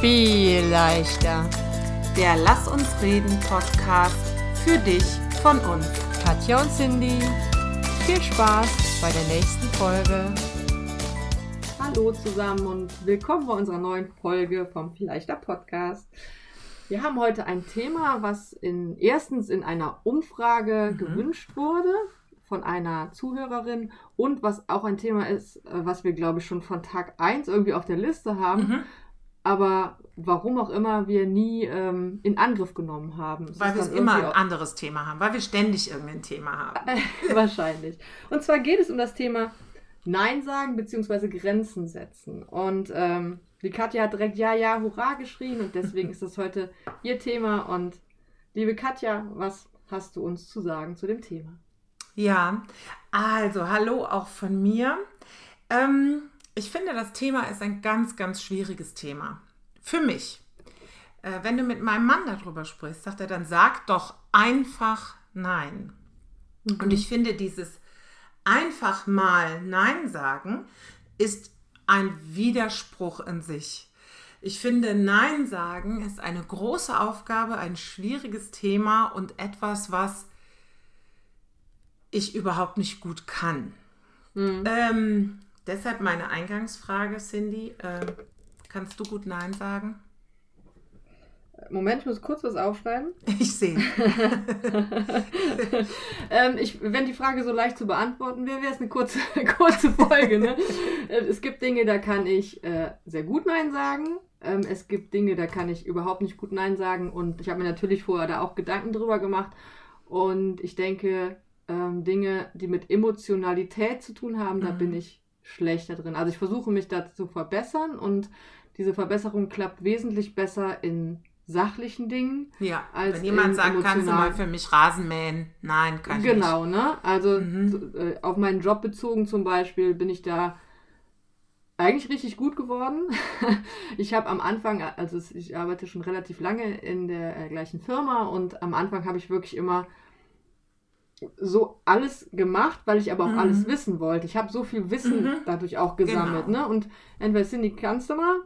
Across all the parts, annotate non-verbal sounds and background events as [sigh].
viel leichter. Der Lass uns reden Podcast für dich von uns. Katja und Cindy, viel Spaß bei der nächsten Folge. Hallo zusammen und willkommen bei unserer neuen Folge vom Viel leichter Podcast. Wir haben heute ein Thema, was in, erstens in einer Umfrage Mhm. gewünscht wurde von einer Zuhörerin und was auch ein Thema ist, äh, was wir, glaube ich, schon von Tag 1 irgendwie auf der Liste haben, Mhm. Aber warum auch immer wir nie ähm, in Angriff genommen haben. Es Weil wir immer ein anderes Thema haben, weil wir ständig irgendein Thema haben. [laughs] Wahrscheinlich. Und zwar geht es um das Thema Nein sagen bzw. Grenzen setzen. Und ähm, die Katja hat direkt Ja, Ja, Hurra geschrien und deswegen ist das heute ihr Thema. Und liebe Katja, was hast du uns zu sagen zu dem Thema? Ja, also hallo auch von mir. Ähm, ich finde, das Thema ist ein ganz, ganz schwieriges Thema. Für mich. Äh, wenn du mit meinem Mann darüber sprichst, sagt er dann, sag doch einfach Nein. Und ich finde, dieses einfach mal Nein sagen ist ein Widerspruch in sich. Ich finde, Nein sagen ist eine große Aufgabe, ein schwieriges Thema und etwas, was ich überhaupt nicht gut kann. Ähm, deshalb meine Eingangsfrage, Cindy. Ähm, kannst du gut Nein sagen? Moment, ich muss kurz was aufschreiben. [laughs] Ich sehe. [laughs] ähm, ich, wenn die Frage so leicht zu beantworten wäre, wäre es eine kurze, [laughs] kurze Folge. Ne? Äh, es gibt Dinge, da kann ich äh, sehr gut Nein sagen. Ähm, es gibt Dinge, da kann ich überhaupt nicht gut Nein sagen. Und ich habe mir natürlich vorher da auch Gedanken drüber gemacht. Und ich denke, ähm, Dinge, die mit Emotionalität zu tun haben, da Mhm. bin ich schlechter drin. Also ich versuche mich da zu verbessern und diese Verbesserung klappt wesentlich besser in sachlichen Dingen. Ja, Als wenn jemand sagt, kannst du mal für mich Rasen mähen? Nein, kann ich Genau, ne? Also Mhm. äh, auf meinen Job bezogen zum Beispiel bin ich da eigentlich richtig gut geworden. [laughs] ich habe am Anfang, also ich arbeite schon relativ lange in der äh, gleichen Firma und am Anfang habe ich wirklich immer so alles gemacht, weil ich aber auch Mhm. alles wissen wollte. Ich habe so viel Wissen Mhm. dadurch auch gesammelt, Genau. ne? Und entweder Cindy, kannst du mal?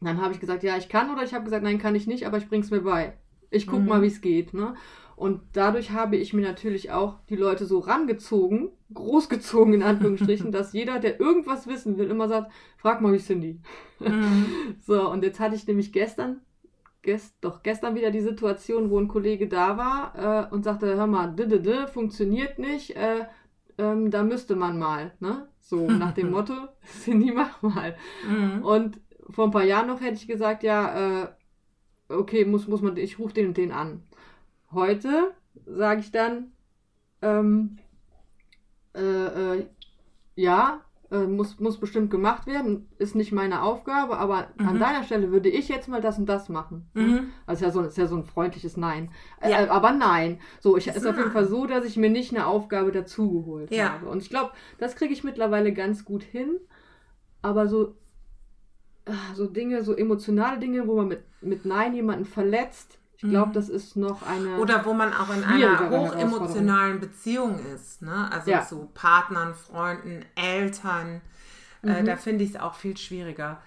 Dann habe ich gesagt, ja, ich kann, oder ich habe gesagt, nein, kann ich nicht, aber ich bring's mir bei. Ich guck Mhm. mal, wie es geht, ne? Und dadurch habe ich mir natürlich auch die Leute so rangezogen, großgezogen in Anführungsstrichen, [laughs] dass jeder, der irgendwas wissen will, immer sagt, frag mal wie Cindy. Mhm. [laughs] So, und jetzt hatte ich nämlich gestern, gest, doch gestern wieder die Situation, wo ein Kollege da war äh, und sagte, hör mal, d -d -d, funktioniert nicht, äh, ähm, da müsste man mal, ne? So nach dem [laughs] Motto, [laughs] Cindy, mach mal. Mhm. Und vor ein paar Jahren noch hätte ich gesagt, ja, äh, okay, muss, muss man, ich rufe den und den an. Heute sage ich dann, ähm, äh, äh, ja, äh, muss, muss bestimmt gemacht werden, ist nicht meine Aufgabe, aber an Mhm. deiner Stelle würde ich jetzt mal das und das machen. Mhm. Also ist ja so, ist ja so ein freundliches Nein. Äh, Ja. äh, aber nein. So, ich ist auf jeden. Fall so, dass ich mir nicht eine Aufgabe dazugeholt Ja. habe. Und ich glaube, das kriege ich mittlerweile ganz gut hin. Aber so, ah, so Dinge, so emotionale Dinge, wo man mit, mit Nein jemanden verletzt, ich glaube, Mhm. das ist noch eine. Oder wo man auch in einer hochemotionalen Beziehung ist, ne? Also Ja. zu Partnern, Freunden, Eltern. Äh, Mhm. da finde ich es auch viel schwieriger.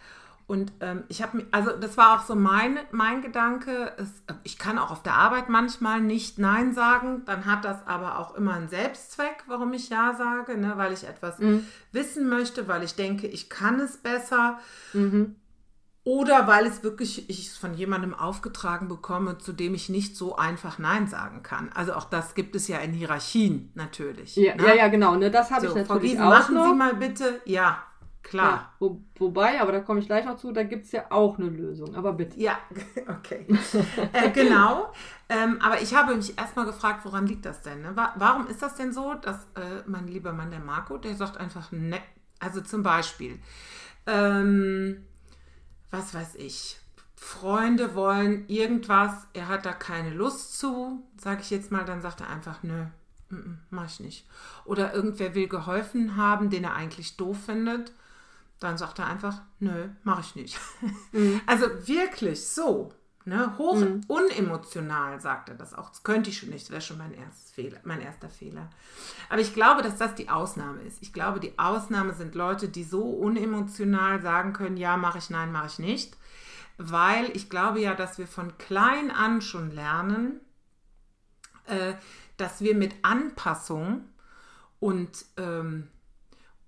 Und ähm, ich habe mich, also das war auch so mein, mein Gedanke. Es, ich kann auch auf der Arbeit manchmal nicht Nein sagen. Dann hat das aber auch immer einen Selbstzweck, warum ich Ja sage, ne? weil ich etwas Mhm. wissen möchte, weil ich denke, ich kann es besser. Mhm. Oder weil es wirklich ich es von jemandem aufgetragen bekomme, zu dem ich nicht so einfach Nein sagen kann. Also auch das gibt es ja in Hierarchien natürlich. Ja, ne? ja, ja, genau. Ne, das habe So, ich Frau natürlich Giesen, auch machen noch. Sie mal bitte. Ja, klar. Ja, wo, wobei, aber da komme ich gleich noch zu, da gibt es ja auch eine Lösung. Aber bitte. Ja, [laughs] okay. äh, genau. Ähm, aber ich habe mich erstmal gefragt, woran liegt das denn? Ne? Wa- Warum ist das denn so, dass äh, mein lieber Mann, der Marco, der sagt einfach, ne, also zum Beispiel, ähm, was weiß ich, Freunde wollen irgendwas, er hat da keine Lust zu, sage ich jetzt mal, dann sagt er einfach, nö, mach ich nicht. Oder irgendwer will geholfen haben, den er eigentlich doof findet, dann sagt er einfach, nö, mach ich nicht. [laughs] Also wirklich so. Ne, hoch unemotional sagt er das auch. Das könnte ich schon nicht, das wäre schon mein, erstes Fehler, mein erster Fehler. Aber ich glaube, dass das die Ausnahme ist. Ich glaube, die Ausnahme sind Leute, die so unemotional sagen können, ja, mache ich, nein, mache ich nicht. weil ich glaube ja, dass wir von klein an schon lernen, äh, dass wir mit Anpassung und, ähm,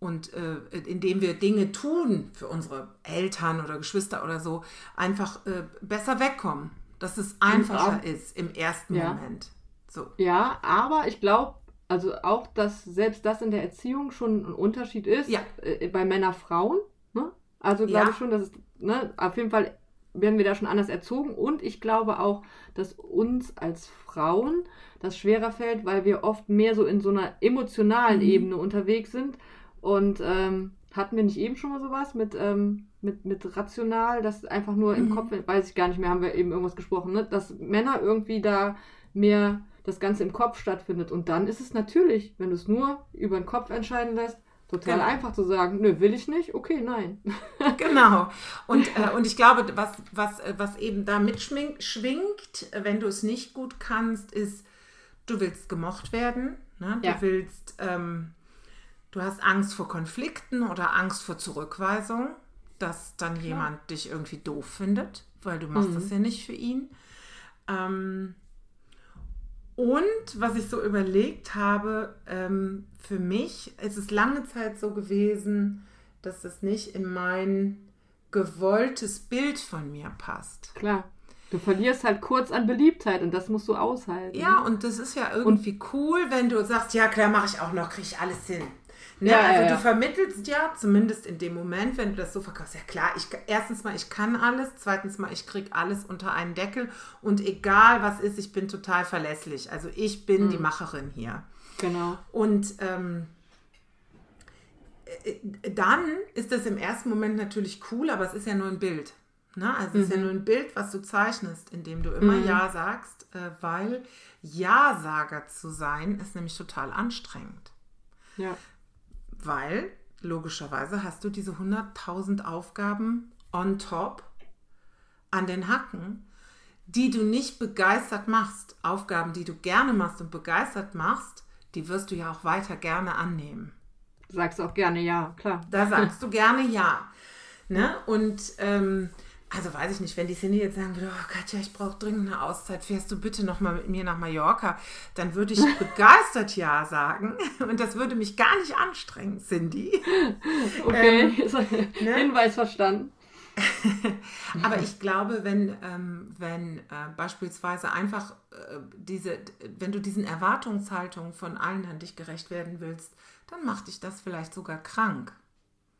und äh, indem wir Dinge tun für unsere Eltern oder Geschwister oder so, einfach äh, besser wegkommen. Dass es einfacher ist im ersten Ja. Moment. So. Ja, aber ich glaube, also auch, dass selbst das in der Erziehung schon ein Unterschied ist Ja. äh, bei Männer, Frauen. Ne? Also glaube Ja. ich schon, dass es, ne, auf jeden Fall werden wir da schon anders erzogen und ich glaube auch, dass uns als Frauen das schwerer fällt, weil wir oft mehr so in so einer emotionalen Mhm. Ebene unterwegs sind und ähm, hatten wir nicht eben schon mal sowas mit, ähm, mit, mit rational, das einfach nur im Mhm. Kopf, weiß ich gar nicht mehr, haben wir eben irgendwas gesprochen, ne? dass Männer irgendwie da mehr das Ganze im Kopf stattfindet. Und dann ist es natürlich, wenn du es nur über den Kopf entscheiden lässt, total Genau. einfach zu sagen, nö, will ich nicht, okay, nein. [laughs] Genau. Und, äh, und ich glaube, was, was, äh, was eben da mitschwingt, schwingt, wenn du es nicht gut kannst, ist, du willst gemocht werden. Ne? Du Ja. willst, ähm, du hast Angst vor Konflikten oder Angst vor Zurückweisung, dass dann jemand dich irgendwie doof findet, weil du machst Mhm. das ja nicht für ihn. Ähm, und was ich so überlegt habe, ähm, für mich ist es lange Zeit so gewesen, dass es nicht in mein gewolltes Bild von mir passt. Klar. Du verlierst halt kurz an Beliebtheit und das musst du aushalten. Ja, und das ist ja irgendwie cool, wenn du sagst, ja klar, mache ich auch noch, kriege ich alles hin. Ne? Ja, also ja, du ja. vermittelst ja, zumindest in dem Moment, wenn du das so verkaufst, ja klar, ich, erstens mal, ich kann alles, zweitens mal, ich kriege alles unter einen Deckel und egal was ist, ich bin total verlässlich. Also ich bin Mhm. die Macherin hier. Genau. Und ähm, äh, dann ist das im ersten Moment natürlich cool, aber es ist ja nur ein Bild. Ne? Also es ist ja nur ein Bild, was du zeichnest, indem du immer Mhm. Ja sagst, äh, weil Ja-Sager zu sein ist nämlich total anstrengend. Ja. Weil logischerweise hast du diese 100.000 Aufgaben on top an den Hacken, die du nicht begeistert machst. Aufgaben, die du gerne machst und begeistert machst, die wirst du ja auch weiter gerne annehmen. Du sagst auch gerne ja, klar. Da sagst [laughs] du gerne ja. Ne? Und ähm, also weiß ich nicht, wenn die Cindy jetzt sagen würde, oh Katja, ich brauche dringend eine Auszeit, fährst du bitte nochmal mit mir nach Mallorca, dann würde ich [laughs] begeistert ja sagen. Und das würde mich gar nicht anstrengen, Cindy. [laughs] Okay, [laughs] ne? Hinweis verstanden. Aber ich glaube, wenn, ähm, wenn äh, beispielsweise einfach äh, diese, wenn du diesen Erwartungshaltungen von allen an dich gerecht werden willst, dann macht dich das vielleicht sogar krank.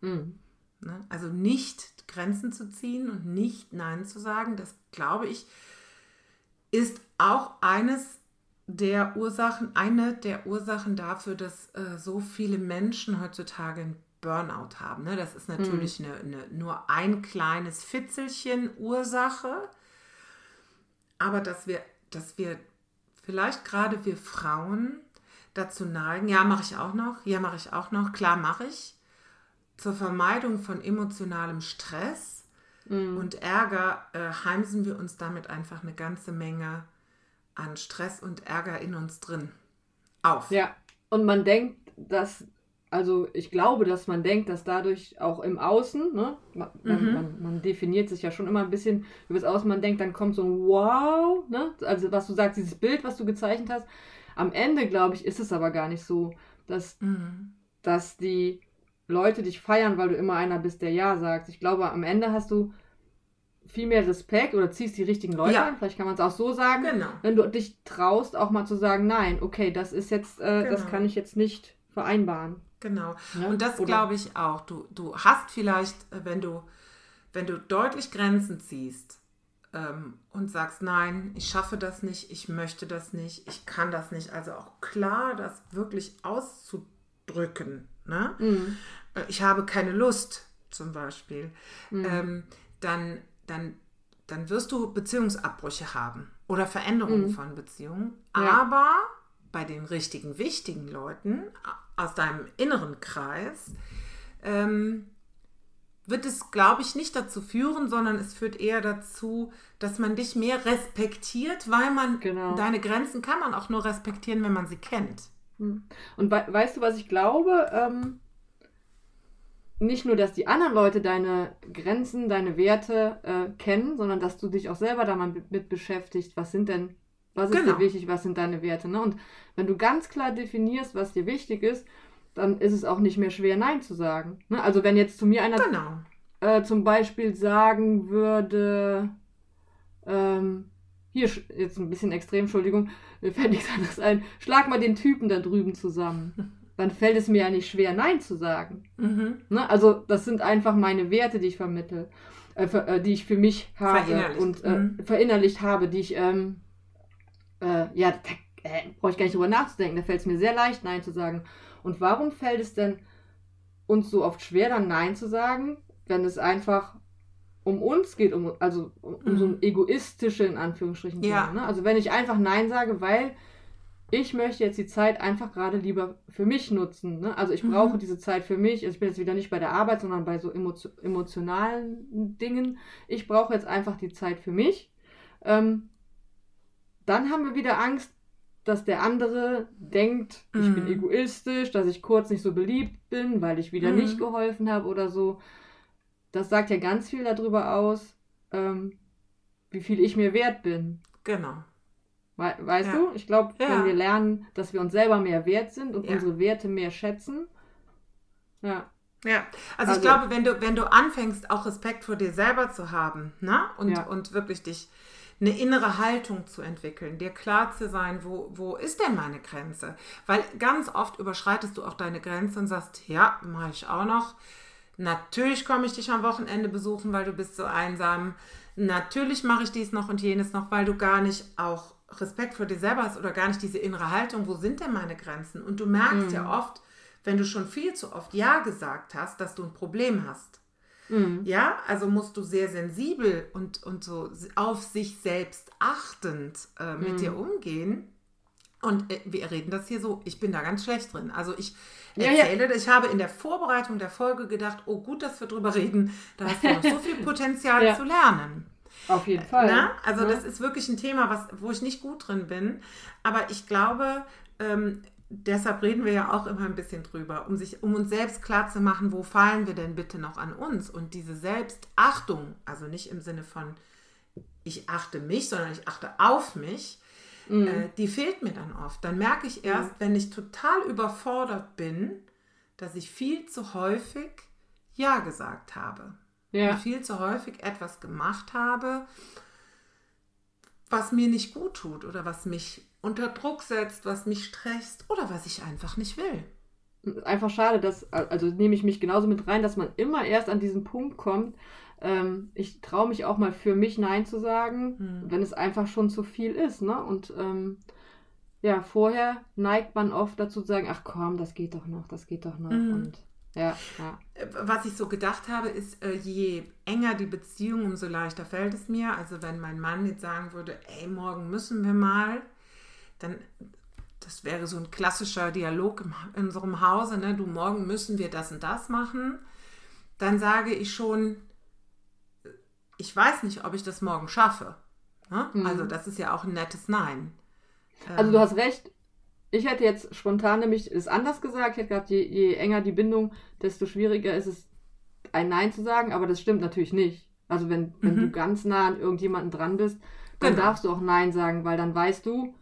Mhm. Ne? Also nicht Grenzen zu ziehen und nicht Nein zu sagen, das glaube ich, ist auch eines der Ursachen, eine der Ursachen dafür, dass äh, so viele Menschen heutzutage einen Burnout haben. Ne? Das ist natürlich eine, eine, nur ein kleines Fitzelchen Ursache, aber dass wir, dass wir vielleicht gerade wir Frauen dazu neigen, ja, mache ich auch noch, ja, mache ich auch noch, klar mache ich, zur Vermeidung von emotionalem Stress Mhm. und Ärger äh, heimsen wir uns damit einfach eine ganze Menge an Stress und Ärger in uns drin auf. Ja, und man denkt, dass, also ich glaube, dass man denkt, dass dadurch auch im Außen, ne, man, man, Mhm. man, man definiert sich ja schon immer ein bisschen über das Außen, man denkt, dann kommt so ein Wow, ne, also was du sagst, dieses Bild, was du gezeichnet hast. Am Ende, glaube ich, ist es aber gar nicht so, dass, Mhm. dass die Leute dich feiern, weil du immer einer bist, der Ja sagt. Ich glaube, am Ende hast du viel mehr Respekt oder ziehst die richtigen Leute Ja. an, vielleicht kann man es auch so sagen Genau. wenn du dich traust, auch mal zu sagen, nein, okay, das ist jetzt, äh, das Genau. kann ich jetzt nicht vereinbaren. Genau. Ne? Und das glaube ich auch. Du, du hast vielleicht, äh, wenn du, wenn du deutlich Grenzen ziehst ähm, und sagst, nein, ich schaffe das nicht, ich möchte das nicht, ich kann das nicht, also auch klar, das wirklich auszudrücken. Ne? Mhm. Äh, Ich habe keine Lust, zum Beispiel. Mhm. Ähm, dann, dann, dann wirst du Beziehungsabbrüche haben oder Veränderungen Mhm. von Beziehungen. Ja. Aber bei den richtigen, wichtigen Leuten aus deinem inneren Kreis ähm, wird es, glaube ich, nicht dazu führen, sondern es führt eher dazu, dass man dich mehr respektiert, weil man Genau. deine Grenzen kann man auch nur respektieren, wenn man sie kennt. Und we weißt du, was ich glaube? Ähm, nicht nur, dass die anderen Leute deine Grenzen, deine Werte äh, kennen, sondern dass du dich auch selber da mal mit beschäftigst. Was sind denn, was ist Genau. dir wichtig, was sind deine Werte? Ne? Und wenn du ganz klar definierst, was dir wichtig ist, dann ist es auch nicht mehr schwer, Nein zu sagen. Ne? Also wenn jetzt zu mir einer Genau. äh, zum Beispiel sagen würde, ähm, hier jetzt ein bisschen extrem, Entschuldigung, mir fällt nichts anderes ein, schlag mal den Typen da drüben zusammen. Dann fällt es mir ja nicht schwer, Nein zu sagen. Mhm. Ne? Also das sind einfach meine Werte, die ich vermittel, äh, ver äh, die ich für mich habe Verinnerlicht. und äh, Mhm. verinnerlicht habe, die ich, ähm, äh, ja, da äh, brauche ich gar nicht drüber nachzudenken. Da fällt es mir sehr leicht, Nein zu sagen. Und warum fällt es denn uns so oft schwer, dann Nein zu sagen, wenn es einfach um uns geht, um, also um, um so ein Mhm. egoistische, in Anführungsstrichen, Ja. Thema, ne? Also wenn ich einfach Nein sage, weil ich möchte jetzt die Zeit einfach gerade lieber für mich nutzen. Ne? Also ich Mhm. brauche diese Zeit für mich. Also ich bin jetzt wieder nicht bei der Arbeit, sondern bei so emotio emotionalen Dingen. Ich brauche jetzt einfach die Zeit für mich. Ähm, dann haben wir wieder Angst, dass der andere denkt, ich bin Mhm. egoistisch, dass ich kurz nicht so beliebt bin, weil ich wieder Mhm. nicht geholfen habe oder so. Das sagt ja ganz viel darüber aus, ähm, wie viel ich mir wert bin. Genau. We weißt Ja. du? Ich glaube, Ja. wenn wir lernen, dass wir uns selber mehr wert sind und Ja. unsere Werte mehr schätzen, ja, Ja, also, Also- ich glaube, wenn du, wenn du anfängst, auch Respekt vor dir selber zu haben, ne? Und, und wirklich dich eine innere Haltung zu entwickeln, dir klar zu sein, wo, wo ist denn meine Grenze? Weil ganz oft überschreitest du auch deine Grenze und sagst, ja, mache ich auch noch. Natürlich komme ich dich am Wochenende besuchen, weil du bist so einsam. Natürlich mache ich dies noch und jenes noch, weil du gar nicht auch Respekt vor dir selber hast oder gar nicht diese innere Haltung, wo sind denn meine Grenzen? Und du merkst ja oft, wenn du schon viel zu oft Ja gesagt hast, dass du ein Problem hast. Mhm. Ja, also musst du sehr sensibel und, und so auf sich selbst achtend äh, mit Mhm. dir umgehen. Und äh, wir reden das hier so, ich bin da ganz schlecht drin. Also ich Ja, ja. erzähle, ich habe in der Vorbereitung der Folge gedacht, oh gut, dass wir drüber reden, da hast du noch so viel Potenzial [laughs] Ja. zu lernen. auf jeden Fall. Na? Also Ja. das ist wirklich ein Thema, was, wo ich nicht gut drin bin. Aber ich glaube, ähm, deshalb reden wir ja auch immer ein bisschen drüber, um, sich, um uns selbst klar zu machen, wo fallen wir denn bitte noch an uns? Und diese Selbstachtung, also nicht im Sinne von, ich achte mich, sondern ich achte auf mich, Mhm. äh, die fehlt mir dann oft. Dann merke ich erst, wenn ich total überfordert bin, dass ich viel zu häufig Ja gesagt habe ja. viel zu häufig etwas gemacht habe, was mir nicht gut tut oder was mich unter Druck setzt, was mich stresst oder was ich einfach nicht will. einfach schade, dass, also nehme ich mich genauso mit rein, dass man immer erst an diesen Punkt kommt, ähm, ich traue mich auch mal für mich Nein zu sagen, Hm. wenn es einfach schon zu viel ist, ne? Und ähm, ja, vorher neigt man oft dazu zu sagen, ach komm, das geht doch noch, das geht doch noch. Mhm. Und ja, ja. Äh, Was ich so gedacht habe, ist, äh, je enger die Beziehung, umso leichter fällt es mir. Also wenn mein Mann jetzt sagen würde, ey, morgen müssen wir mal, dann, das wäre so ein klassischer Dialog in unserem Hause, ne? du, morgen müssen wir das und das machen, dann sage ich schon, ich weiß nicht, ob ich das morgen schaffe. Ne? Mhm. Also das ist ja auch ein nettes Nein. Also Ähm, du hast recht. Ich hätte jetzt spontan nämlich es anders gesagt. Ich hätte gesagt, je, je enger die Bindung, desto schwieriger ist es, ein Nein zu sagen. Aber das stimmt natürlich nicht. Also wenn, wenn Mhm. du ganz nah an irgendjemanden dran bist, dann Genau. darfst du auch Nein sagen, weil dann weißt du,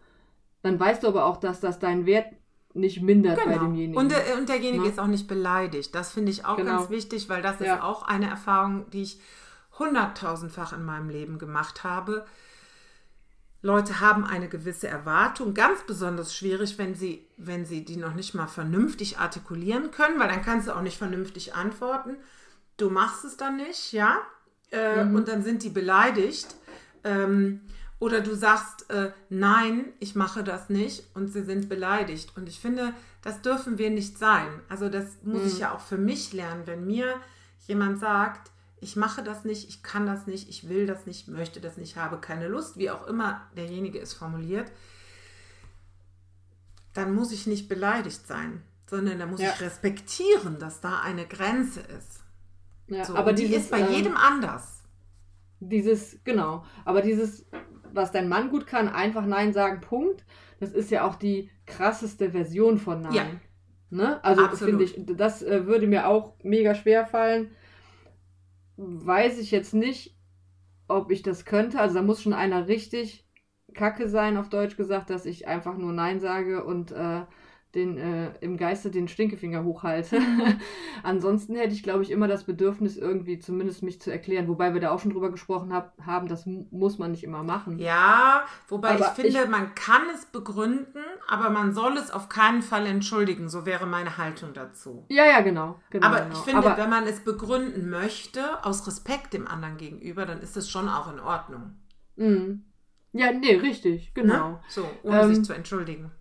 dann weißt du aber auch, dass das deinen Wert nicht mindert bei Genau. demjenigen. Und, der, und derjenige Ne? ist auch nicht beleidigt. Das finde ich auch Genau. ganz wichtig, weil das Ja. ist auch eine Erfahrung, die ich hunderttausendfach in meinem Leben gemacht habe. Leute haben eine gewisse Erwartung, ganz besonders schwierig, wenn sie, wenn sie die noch nicht mal vernünftig artikulieren können, weil dann kannst du auch nicht vernünftig antworten. Du machst es dann nicht, ja, äh, Mhm. und dann sind die beleidigt. Ähm, oder du sagst, äh, nein, ich mache das nicht und sie sind beleidigt. Und ich finde, das dürfen wir nicht sein. Also das muss ich Mhm. ja auch für mich lernen, wenn mir jemand sagt, ich mache das nicht, ich kann das nicht, ich will das nicht, möchte das nicht, habe keine Lust, wie auch immer derjenige es formuliert, dann muss ich nicht beleidigt sein, sondern da muss Ja. ich respektieren, dass da eine Grenze ist. ja, So, aber die dieses, ist bei ähm, jedem anders. Dieses, genau. Aber dieses, was dein Mann gut kann, einfach Nein sagen, Punkt. Das ist ja auch die krasseste Version von Nein. Ja. Ne? Also finde ich, das äh, würde mir auch mega schwer fallen. Weiß ich jetzt nicht, ob ich das könnte. Also da muss schon einer richtig kacke sein, auf Deutsch gesagt, dass ich einfach nur Nein sage und äh, den, äh, im Geiste den Stinkefinger hochhalte. [laughs] Ansonsten hätte ich, glaube ich, immer das Bedürfnis, irgendwie zumindest mich zu erklären. Wobei wir da auch schon drüber gesprochen hab, haben, das mu- muss man nicht immer machen. Ja, wobei Aber ich finde, ich- man kann es begründen, aber man soll es auf keinen Fall entschuldigen. So wäre meine Haltung dazu. Ja, ja, genau. genau Aber genau. ich finde, Aber- wenn man es begründen möchte, aus Respekt dem anderen gegenüber, dann ist es schon auch in Ordnung. Mhm. Ja, nee, richtig, genau. Ne? So, ohne Ähm, sich zu entschuldigen.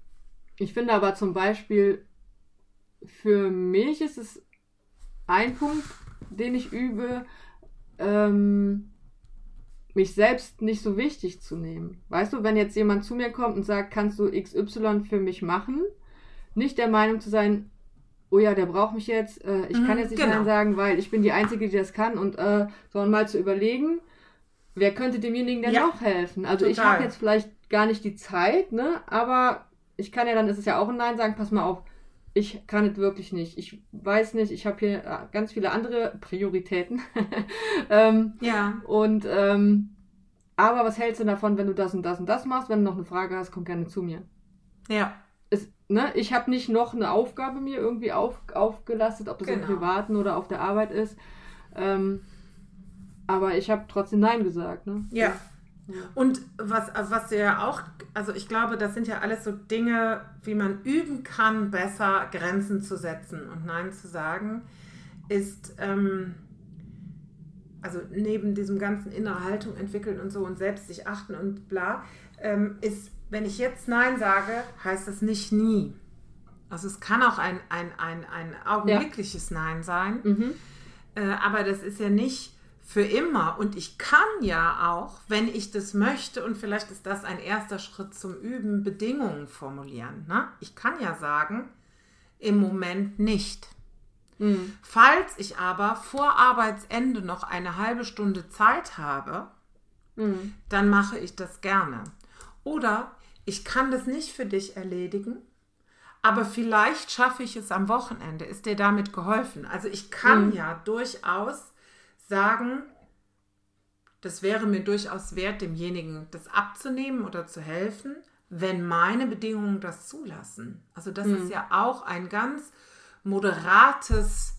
Ich finde aber zum Beispiel, für mich ist es ein Punkt, den ich übe, ähm, mich selbst nicht so wichtig zu nehmen. Weißt du, wenn jetzt jemand zu mir kommt und sagt, kannst du XY für mich machen, nicht der Meinung zu sein, oh ja, der braucht mich jetzt, äh, ich Mhm, kann jetzt nicht genau. Nein sagen, weil ich bin die Einzige, die das kann und äh, sondern mal zu überlegen, wer könnte demjenigen denn Ja, noch helfen? Also ich total. habe jetzt vielleicht gar nicht die Zeit, ne, aber ich kann ja dann, ist es ja auch ein Nein sagen, pass mal auf, ich kann es wirklich nicht. Ich weiß nicht, ich habe hier äh, ganz viele andere Prioritäten. [laughs] ähm, Ja. und ähm, aber was hältst du davon, wenn du das und das und das machst? Wenn du noch eine Frage hast, komm gerne zu mir. Ja. Es, ne, ich habe nicht noch eine Aufgabe mir irgendwie auf, aufgelastet, ob das im Genau. Privaten oder auf der Arbeit ist. Ähm, aber ich habe trotzdem Nein gesagt. Ne? Ja. Ja. Und was, was ja auch, also ich glaube, das sind ja alles so Dinge, wie man üben kann, besser Grenzen zu setzen und Nein zu sagen, ist, ähm, also neben diesem ganzen innere Haltung entwickeln und so und selbst sich achten und bla, ähm, ist, wenn ich jetzt Nein sage, heißt das nicht nie. Also es kann auch ein, ein, ein, ein augenblickliches Nein sein. Mhm. Äh, aber das ist ja nicht für immer. Und ich kann ja auch, wenn ich das möchte, und vielleicht ist das ein erster Schritt zum Üben, Bedingungen formulieren. Ne? Ich kann ja sagen, im Moment nicht. Mhm. Falls ich aber vor Arbeitsende noch eine halbe Stunde Zeit habe, Mhm. dann mache ich das gerne. Oder ich kann das nicht für dich erledigen, aber vielleicht schaffe ich es am Wochenende. Ist dir damit geholfen? Also ich kann Mhm. ja durchaus sagen, das wäre mir durchaus wert, demjenigen das abzunehmen oder zu helfen, wenn meine Bedingungen das zulassen. Also das Mhm. ist ja auch ein ganz moderates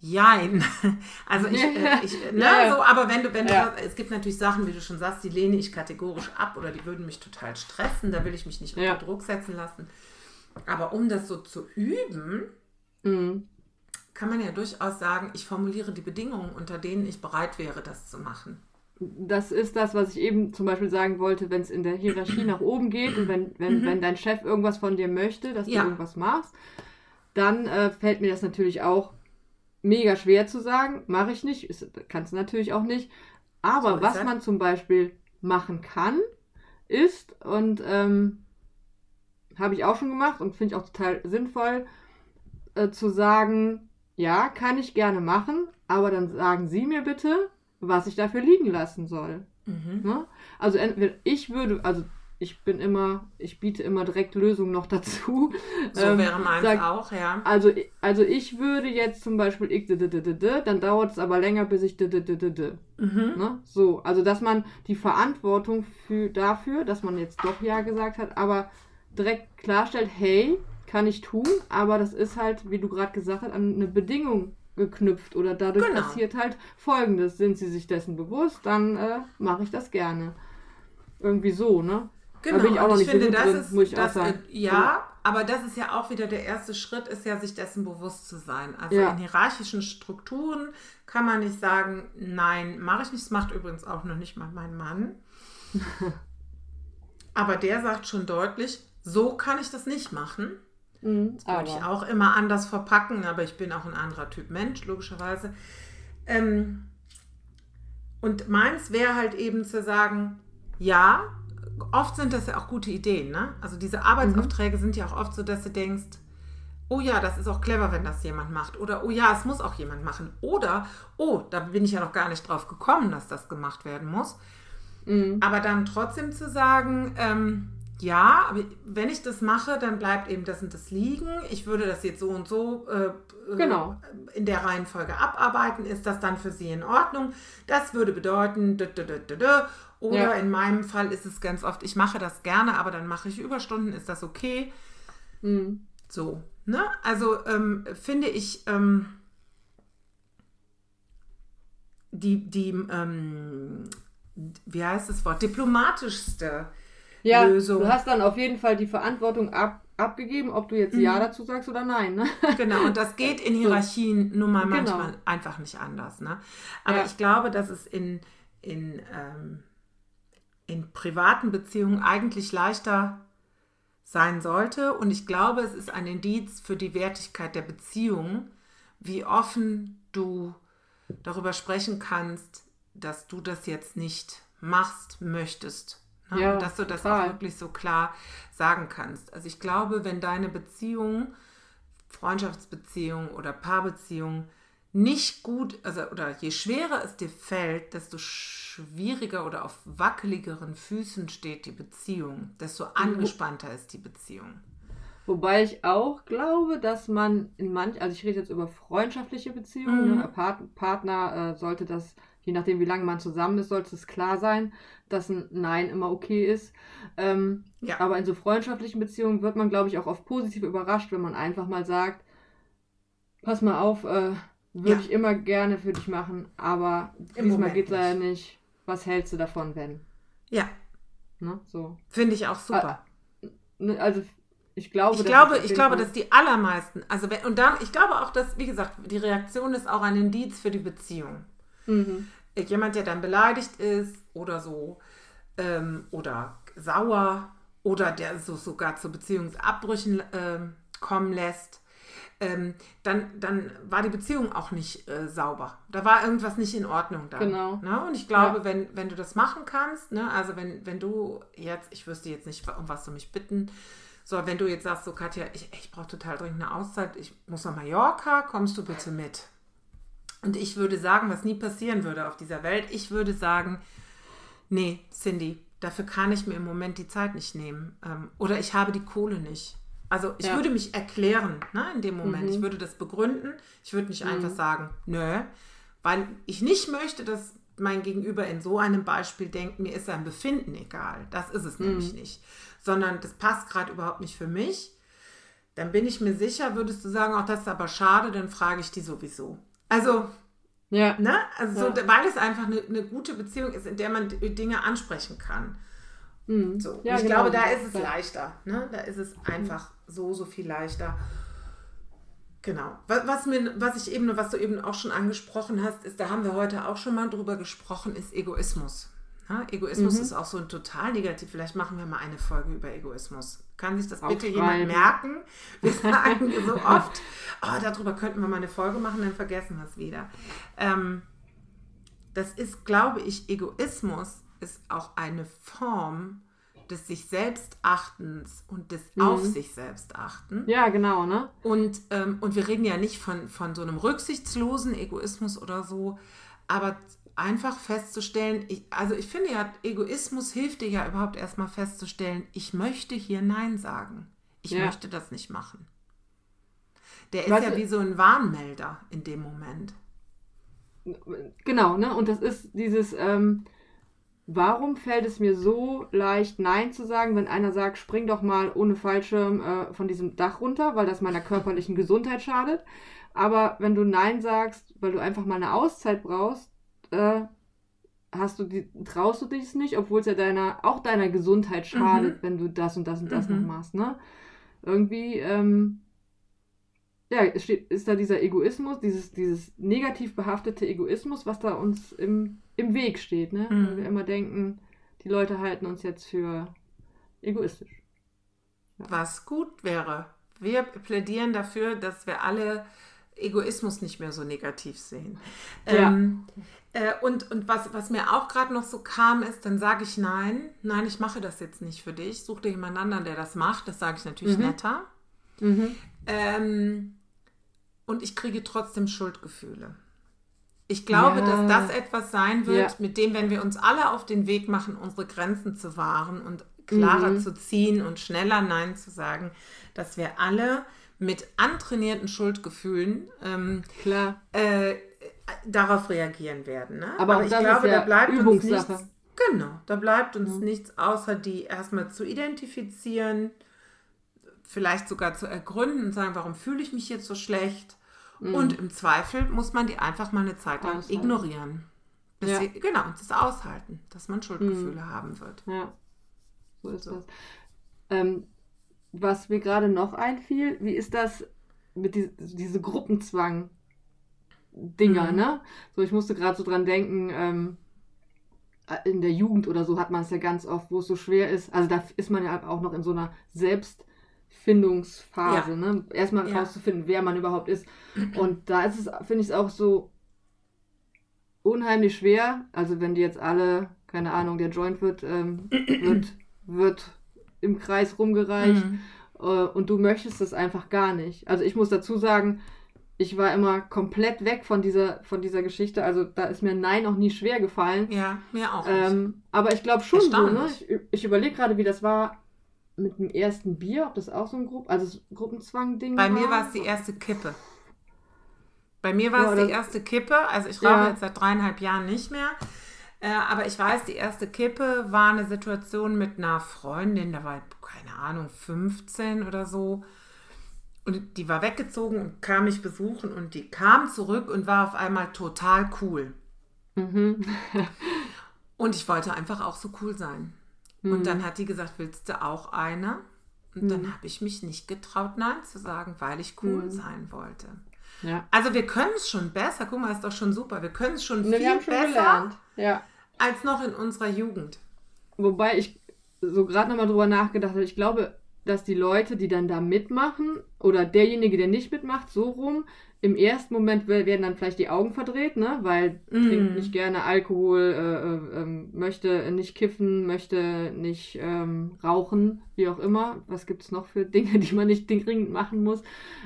Jein. [laughs] Also ich, äh, [laughs] ich ne, Ja, ja. so, aber wenn du, wenn Ja. du, es gibt natürlich Sachen, wie du schon sagst, die lehne ich kategorisch ab oder die würden mich total stressen, da will ich mich nicht unter Ja. Druck setzen lassen. Aber um das so zu üben, Mhm. Kann man ja durchaus sagen, ich formuliere die Bedingungen, unter denen ich bereit wäre, das zu machen. Das ist das, was ich eben zum Beispiel sagen wollte, wenn es in der Hierarchie nach oben geht und wenn, wenn, wenn dein Chef irgendwas von dir möchte, dass Mhm. Ja. du irgendwas machst, dann äh, fällt mir das natürlich auch mega schwer zu sagen. Mache ich nicht, kannst du natürlich auch nicht. Aber So was es. man zum Beispiel machen kann, ist, und ähm, habe ich auch schon gemacht und finde ich auch total sinnvoll, äh, zu sagen, ja, kann ich gerne machen, aber dann sagen Sie mir bitte, was ich dafür liegen lassen soll. Mhm. Ne? Also entweder ich würde, also ich bin immer, ich biete immer direkt Lösungen noch dazu. So Ähm, wäre meins sag- auch, ja. Also, also ich würde jetzt zum Beispiel d, dann dauert es aber länger, bis ich. Mhm. Ne? So, also dass man die Verantwortung für, dafür, dass man jetzt doch Ja gesagt hat, aber direkt klarstellt, hey, kann ich tun, aber das ist halt, wie du gerade gesagt hast, an eine Bedingung geknüpft oder dadurch Genau. passiert halt Folgendes. Sind sie sich dessen bewusst, dann äh, mache ich das gerne. Irgendwie so, ne? Genau, bin ich auch noch ich nicht finde, das drin, ist, muss ich auch das, sagen. äh, ja, aber das ist ja auch wieder der erste Schritt, ist ja, sich dessen bewusst zu sein. Also Ja. in hierarchischen Strukturen kann man nicht sagen, nein, mache ich nicht. Das macht übrigens auch noch nicht mal mein Mann. [laughs] aber der sagt schon deutlich, so kann ich das nicht machen. Mhm, Das würde ich auch immer anders verpacken, aber ich bin auch ein anderer Typ Mensch, logischerweise. Ähm, und meins wäre halt eben zu sagen, ja, oft sind das ja auch gute Ideen. Ne? Also diese Arbeitsaufträge sind ja auch oft so, dass du denkst, oh ja, das ist auch clever, wenn das jemand macht. Oder oh ja, es muss auch jemand machen. Oder, oh, da bin ich ja noch gar nicht drauf gekommen, dass das gemacht werden muss. Mhm. Aber dann trotzdem zu sagen, ähm, ja, aber wenn ich das mache, dann bleibt eben das und das liegen. Ich würde das jetzt so und so äh, Genau. in der Reihenfolge abarbeiten. Ist das dann für Sie in Ordnung? Das würde bedeuten, dü, dü, dü, dü, dü. oder Ja. in meinem Fall ist es ganz oft, ich mache das gerne, aber dann mache ich Überstunden. Ist das okay? Mhm. So, ne? Also ähm, finde ich ähm, die, die ähm, wie heißt das Wort, diplomatischste Ja, Lösung. du hast dann auf jeden Fall die Verantwortung ab, abgegeben, ob du jetzt Ja dazu sagst oder Nein. Ne? Genau, und das geht in [laughs] Hierarchien nun mal Genau. manchmal einfach nicht anders. Ne? Aber Ja. ich glaube, dass es in, in, ähm, in privaten Beziehungen eigentlich leichter sein sollte. Und ich glaube, es ist ein Indiz für die Wertigkeit der Beziehung, wie offen du darüber sprechen kannst, dass du das jetzt nicht machst, möchtest. Ne? Ja, dass du das total. auch wirklich so klar sagen kannst. Also ich glaube, wenn deine Beziehung, Freundschaftsbeziehung oder Paarbeziehung nicht gut, also oder je schwerer es dir fällt, desto schwieriger oder auf wackeligeren Füßen steht die Beziehung, desto angespannter ist die Beziehung. Wobei ich auch glaube, dass man in manch, also ich rede jetzt über freundschaftliche Beziehungen, Mhm. ne? Part, Partner äh, sollte das, je nachdem wie lange man zusammen ist, sollte es klar sein, dass ein Nein immer okay ist. Ähm, Ja. Aber in so freundschaftlichen Beziehungen wird man, glaube ich, auch oft positiv überrascht, wenn man einfach mal sagt, pass mal auf, äh, würde Ja. ich immer gerne für dich machen, aber Im diesmal geht's leider nicht. Was hältst du davon, wenn? Ja, Ne? So. finde ich auch super. Ne, Also ich glaube, Ich dass glaube, ich glaube, dass die allermeisten, also wenn, und dann, ich glaube auch, dass, wie gesagt, die Reaktion ist auch ein Indiz für die Beziehung. Mhm. Jemand, der dann beleidigt ist oder so, ähm, oder sauer oder der so sogar zu Beziehungsabbrüchen ähm, kommen lässt, ähm, dann, dann war die Beziehung auch nicht äh, sauber. Da war irgendwas nicht in Ordnung da. Genau. Ne? Und ich glaube, Ja. wenn, wenn du das machen kannst, ne? also wenn, wenn du jetzt, ich wüsste jetzt nicht, um was du mich bitten, so, wenn du jetzt sagst, so Katja, ich, ich brauche total dringend eine Auszeit, ich muss nach Mallorca, kommst du bitte mit? Und ich würde sagen, was nie passieren würde auf dieser Welt, ich würde sagen, nee, Cindy, dafür kann ich mir im Moment die Zeit nicht nehmen. Ähm, oder ich habe die Kohle nicht. Also ich Ja. würde mich erklären ne, in dem Moment. Mhm. Ich würde das begründen. Ich würde nicht einfach sagen, nö, weil ich nicht möchte, dass mein Gegenüber in so einem Beispiel denkt, mir ist sein Befinden egal. Das ist es nämlich Mhm. nicht. Sondern das passt gerade überhaupt nicht für mich. Dann bin ich mir sicher, würdest du sagen, auch das ist aber schade, dann frage ich die sowieso. Also, Ja. ne? Also, so, Ja. weil es einfach eine, eine gute Beziehung ist, in der man Dinge ansprechen kann. Mhm. So. Ja, ich genau. glaube, da ist es leichter. Ne? Da ist es einfach so, so viel leichter. Genau. Was, was, mir, was ich eben, was du eben auch schon angesprochen hast, ist, da haben wir heute auch schon mal drüber gesprochen, ist Egoismus. Ja, Egoismus Mhm. ist auch so ein total negativ. Vielleicht machen wir mal eine Folge über Egoismus. Kann sich das bitte jemand merken? Wir [laughs] sagen so oft, oh, darüber könnten wir mal eine Folge machen, dann vergessen wir es wieder. Ähm, das ist, glaube ich, Egoismus ist auch eine Form des sich selbst achtens und des Mhm. auf sich selbst achten. Ja, genau, ne? Und, ähm, und wir reden ja nicht von, von so einem rücksichtslosen Egoismus oder so, aber einfach festzustellen, ich, also ich finde ja, Egoismus hilft dir ja überhaupt erstmal festzustellen, ich möchte hier Nein sagen. Ich Ja. möchte das nicht machen. Der ist Weißt ja wie so ein Warnmelder in dem Moment. Genau, ne? Und das ist dieses, ähm, warum fällt es mir so leicht, Nein zu sagen, wenn einer sagt, spring doch mal ohne Fallschirm äh, von diesem Dach runter, weil das meiner körperlichen Gesundheit schadet. Aber wenn du Nein sagst, weil du einfach mal eine Auszeit brauchst, äh, hast du die, traust du dich nicht, obwohl es ja deiner, auch deiner Gesundheit schadet, wenn du das und das und das Mhm. noch machst, ne? Irgendwie, ähm, ja, es steht, ist da dieser Egoismus, dieses, dieses negativ behaftete Egoismus, was da uns im, im Weg steht, ne? Mhm. Weil wir immer denken, die Leute halten uns jetzt für egoistisch. Was gut wäre. Wir plädieren dafür, dass wir alle Egoismus nicht mehr so negativ sehen. Ja. Ähm, äh, und und was, was mir auch gerade noch so kam, ist, dann sage ich nein, nein, ich mache das jetzt nicht für dich. Such dir jemand anderen, der das macht. Das sage ich natürlich Mhm. netter. Mhm. Ähm, und ich kriege trotzdem Schuldgefühle. Ich glaube, Ja. dass das etwas sein wird, Ja. mit dem, wenn wir uns alle auf den Weg machen, unsere Grenzen zu wahren und klarer Mhm. zu ziehen und schneller Nein zu sagen, dass wir alle mit antrainierten Schuldgefühlen ähm, Klar. äh, darauf reagieren werden. Ne? Aber auch ich glaube, ja da bleibt uns nichts. Genau, da bleibt uns Ja. nichts, außer die erstmal zu identifizieren, vielleicht sogar zu ergründen und sagen, warum fühle ich mich jetzt so schlecht? Mhm. Und im Zweifel muss man die einfach mal eine Zeit lang Aushalten. ignorieren. Ja. sie, genau, und das aushalten, dass man Schuldgefühle haben wird. Ja, so ist das. Ähm, was mir gerade noch einfiel, wie ist das mit die, diese Gruppenzwang-Dinger, Mhm. ne? So, ich musste gerade so dran denken, ähm, in der Jugend oder so hat man es ja ganz oft, wo es so schwer ist. Also da ist man ja auch noch in so einer Selbstfindungsphase, Ja. ne? Erstmal Ja. rauszufinden, wer man überhaupt ist. Und da ist es, finde ich es auch so unheimlich schwer. Also wenn die jetzt alle, keine Ahnung, der Joint wird, ähm, wird, wird im Kreis rumgereicht Mhm. äh, und du möchtest das einfach gar nicht. Also ich muss dazu sagen, ich war immer komplett weg von dieser, von dieser Geschichte. Also da ist mir Nein auch nie schwer gefallen. Ja, mir auch. Ähm, aber ich glaube schon so, ne? Ich, ich überlege gerade, wie das war mit dem ersten Bier, ob das auch so ein Grupp, also Gruppenzwang-Ding Bei war. mir war es die erste Kippe. Bei mir war Ja, es die erste Kippe. Also ich rauche Ja. jetzt seit dreieinhalb Jahren nicht mehr. Äh, aber ich weiß, die erste Kippe war eine Situation mit einer Freundin, da war, keine Ahnung, 15 oder so. Und die war weggezogen und kam mich besuchen und die kam zurück und war auf einmal total cool. Mhm. [laughs] Und ich wollte einfach auch so cool sein. Mhm. Und dann hat die gesagt, willst du auch eine? Und dann habe ich mich nicht getraut, Nein zu sagen, weil ich cool Mhm. sein wollte. Ja. Also wir können es schon besser. Guck mal, ist doch schon super. Wir können es schon Ne, viel schon besser gelernt. Ja. als noch in unserer Jugend. Wobei ich so gerade nochmal drüber nachgedacht habe, ich glaube, dass die Leute, die dann da mitmachen, oder derjenige, der nicht mitmacht, so rum, im ersten Moment we- werden dann vielleicht die Augen verdreht, ne? Weil Mm. trinkt nicht gerne Alkohol, äh, äh, ähm, möchte nicht kiffen, möchte nicht ähm, rauchen, wie auch immer. Was gibt es noch für Dinge, [laughs] die man nicht dringend machen muss?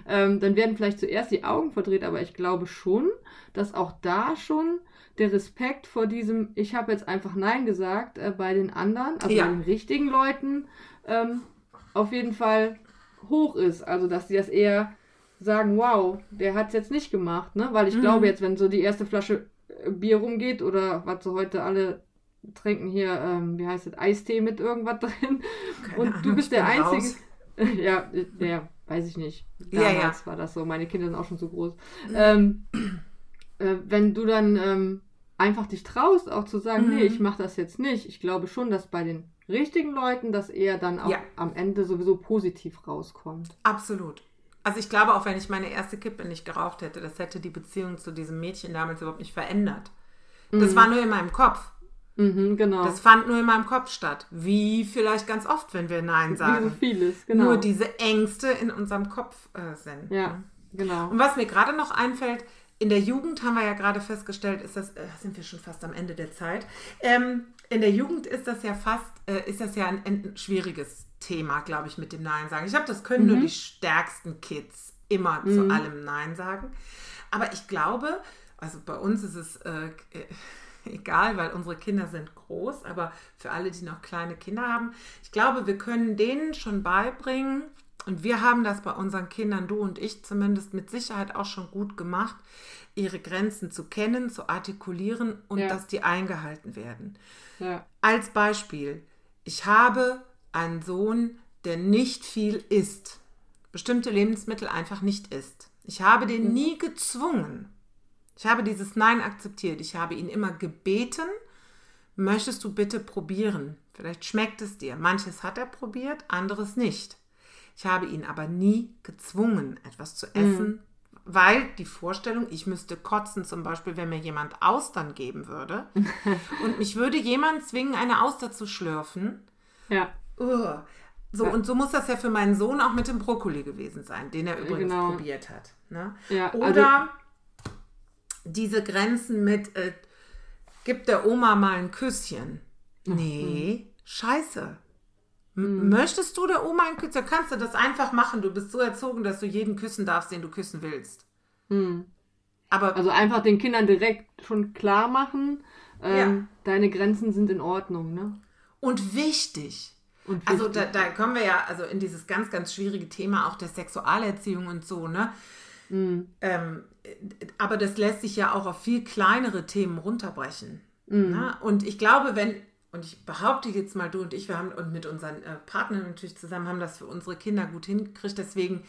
Ähm, dann werden vielleicht zuerst die Augen verdreht, aber ich glaube schon, dass auch da schon der Respekt vor diesem, ich habe jetzt einfach Nein gesagt, äh, bei den anderen, also Ja. bei den richtigen Leuten, ähm, auf jeden Fall hoch ist. Also, dass die das eher sagen, wow, der hat es jetzt nicht gemacht, ne? Weil ich Mhm. glaube jetzt, wenn so die erste Flasche äh, Bier rumgeht oder was so heute alle trinken hier, ähm, wie heißt das, Eistee mit irgendwas [laughs] drin Keine und Ahnung, du bist der Einzige. [laughs] ja, äh, ja, weiß ich nicht. Ja, ja. Damals war das so. Meine Kinder sind auch schon so groß. Ähm, äh, wenn du dann ähm, einfach dich traust, auch zu sagen, Mhm. nee, ich mache das jetzt nicht. Ich glaube schon, dass bei den richtigen Leuten das eher dann auch Ja. am Ende sowieso positiv rauskommt. Absolut. Also ich glaube, auch wenn ich meine erste Kippe nicht geraucht hätte, das hätte die Beziehung zu diesem Mädchen damals überhaupt nicht verändert. Das Mhm. war nur in meinem Kopf. Mhm, genau. Das fand nur in meinem Kopf statt. Wie vielleicht ganz oft, wenn wir Nein Wie so sagen. vieles, genau. Nur diese Ängste in unserem Kopf äh, sind. Ja, ne? genau. Und was mir gerade noch einfällt, in der Jugend haben wir ja gerade festgestellt, ist das, äh, sind wir schon fast am Ende der Zeit. Ähm, in der Jugend ist das ja fast, äh, ist das ja ein, ein schwieriges Thema, glaube ich, mit dem Nein sagen. Ich glaube, das können nur Mhm. die stärksten Kids immer zu allem Nein sagen. Aber ich glaube, also bei uns ist es äh, äh, [laughs] egal, weil unsere Kinder sind groß, aber für alle, die noch kleine Kinder haben, ich glaube, wir können denen schon beibringen, und wir haben das bei unseren Kindern, du und ich zumindest, mit Sicherheit auch schon gut gemacht, ihre Grenzen zu kennen, zu artikulieren und Ja. dass die eingehalten werden. Ja. Als Beispiel, ich habe einen Sohn, der nicht viel isst, bestimmte Lebensmittel einfach nicht isst. Ich habe den nie gezwungen. Ich habe dieses Nein akzeptiert. Ich habe ihn immer gebeten, möchtest du bitte probieren? Vielleicht schmeckt es dir. Manches hat er probiert, anderes nicht. Ich habe ihn aber nie gezwungen, etwas zu essen, weil die Vorstellung, ich müsste kotzen, zum Beispiel, wenn mir jemand Austern geben würde [laughs] und mich würde jemand zwingen, eine Auster zu schlürfen. Ja. Ugh. So, Ja. und so muss das ja für meinen Sohn auch mit dem Brokkoli gewesen sein, den er übrigens Genau. probiert hat. Ne? Ja, Oder also- diese Grenzen mit, äh, gib der Oma mal ein Küsschen. Nee, scheiße. M Möchtest du der Oma ein Küsschen? Kannst du das einfach machen. Du bist so erzogen, dass du jeden küssen darfst, den du küssen willst. Hm. Aber Also einfach den Kindern direkt schon klar machen, ähm, Ja. deine Grenzen sind in Ordnung, ne? Und wichtig, und Also wichtig. da, da kommen wir ja also in dieses ganz, ganz schwierige Thema auch der Sexualerziehung und so, ne? Mhm. Ähm, aber das lässt sich ja auch auf viel kleinere Themen runterbrechen. Mhm. Ne? Und ich glaube, wenn, und ich behaupte jetzt mal, du und ich, wir haben und mit unseren äh, Partnern natürlich zusammen haben das für unsere Kinder gut hingekriegt, deswegen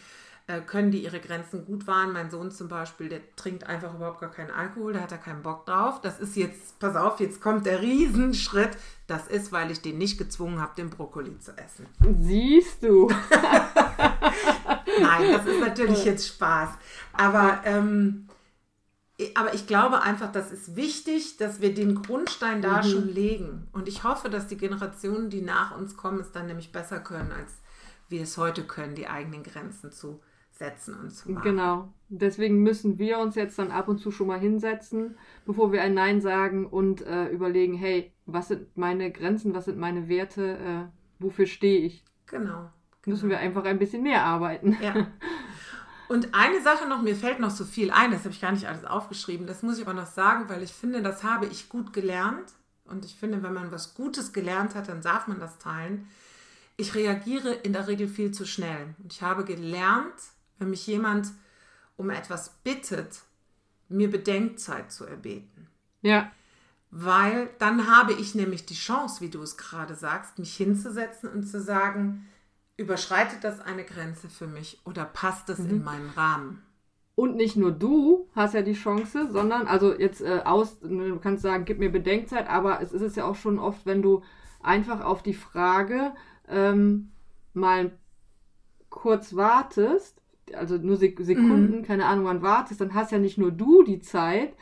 äh, können die ihre Grenzen gut wahren. Mein Sohn zum Beispiel, der trinkt einfach überhaupt gar keinen Alkohol, da hat er keinen Bock drauf. Das ist jetzt, pass auf, jetzt kommt der Riesenschritt. Das ist, weil ich den nicht gezwungen habe, den Brokkoli zu essen. Siehst du. [laughs] Nein, das ist natürlich [laughs] jetzt Spaß. Aber, ähm, aber ich glaube einfach, das ist wichtig, dass wir den Grundstein da schon legen. Und ich hoffe, dass die Generationen, die nach uns kommen, es dann nämlich besser können, als wir es heute können, die eigenen Grenzen zu setzen und zu machen. Genau. Deswegen müssen wir uns jetzt dann ab und zu schon mal hinsetzen, bevor wir ein Nein sagen und äh, überlegen, hey, was sind meine Grenzen, was sind meine Werte, äh, wofür stehe ich? Genau. Müssen wir einfach ein bisschen mehr arbeiten. Ja. [laughs] Und eine Sache noch, mir fällt noch so viel ein, das habe ich gar nicht alles aufgeschrieben, das muss ich aber noch sagen, weil ich finde, das habe ich gut gelernt. Und ich finde, wenn man was Gutes gelernt hat, dann darf man das teilen. Ich reagiere in der Regel viel zu schnell. Und ich habe gelernt, wenn mich jemand um etwas bittet, mir Bedenkzeit zu erbeten. Ja, Weil dann habe ich nämlich die Chance, wie du es gerade sagst, mich hinzusetzen und zu sagen, überschreitet das eine Grenze für mich oder passt es in meinen Rahmen? Und nicht nur du hast ja die Chance, sondern, also jetzt äh, aus, du kannst sagen, gib mir Bedenkzeit, aber es ist es ja auch schon oft, wenn du einfach auf die Frage ähm, mal kurz wartest, also nur Sek Sekunden, keine Ahnung, wann wartest, dann hast ja nicht nur du die Zeit,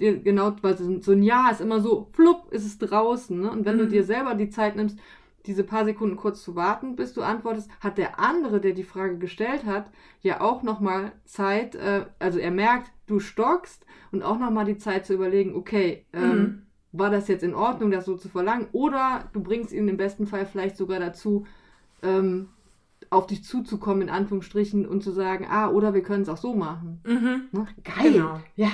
dir genau, weil so ein Ja ist immer so, flupp, ist es draußen. Ne? Und wenn du dir selber die Zeit nimmst, diese paar Sekunden kurz zu warten, bis du antwortest, hat der andere, der die Frage gestellt hat, ja auch nochmal Zeit, äh, also er merkt, du stockst und auch nochmal die Zeit zu überlegen, okay, ähm, Mhm. war das jetzt in Ordnung, das so zu verlangen? Oder du bringst ihn im besten Fall vielleicht sogar dazu, ähm, auf dich zuzukommen, in Anführungsstrichen, und zu sagen, ah, oder wir können es auch so machen. Mhm. Ne? Geil. Genau. Ja.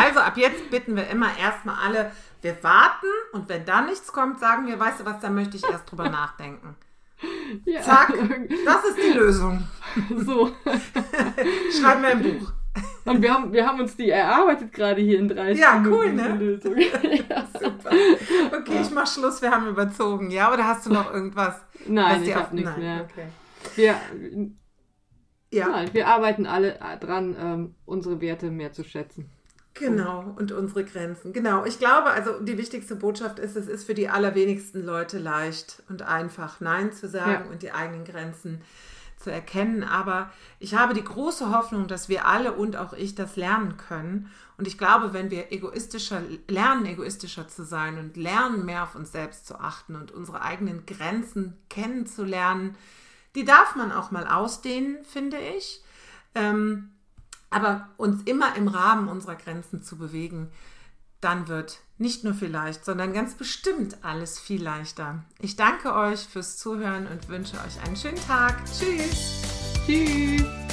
Also ab jetzt bitten wir immer erstmal alle, wir warten und wenn da nichts kommt, sagen wir, weißt du was, da möchte ich erst drüber [laughs] nachdenken. ja. Zack, [laughs] das ist die Lösung. so. [laughs] Schreiben wir im Buch. Und wir haben, wir haben uns die erarbeitet gerade hier in 30 Ja, Minuten. cool, ne? Lösung. ja. Super. Okay, ich mach Schluss, wir haben überzogen. Ja, oder hast du noch irgendwas? Nein, ich habe nichts Nein, mehr. Okay. Wir, Ja, nein, wir arbeiten alle dran, ähm, unsere Werte mehr zu schätzen. genau. Und unsere Grenzen. Genau. Ich glaube, also die wichtigste Botschaft ist, es ist für die allerwenigsten Leute leicht und einfach Nein zu sagen Ja. und die eigenen Grenzen zu erkennen. Aber ich habe die große Hoffnung, dass wir alle und auch ich das lernen können. Und ich glaube, wenn wir egoistischer lernen, egoistischer zu sein und lernen, mehr auf uns selbst zu achten und unsere eigenen Grenzen kennenzulernen, die darf man auch mal ausdehnen, finde ich. Ähm, aber uns immer im Rahmen unserer Grenzen zu bewegen, dann wird nicht nur vielleicht, sondern ganz bestimmt alles viel leichter. Ich danke euch fürs Zuhören und wünsche euch einen schönen Tag. Tschüss. Tschüss!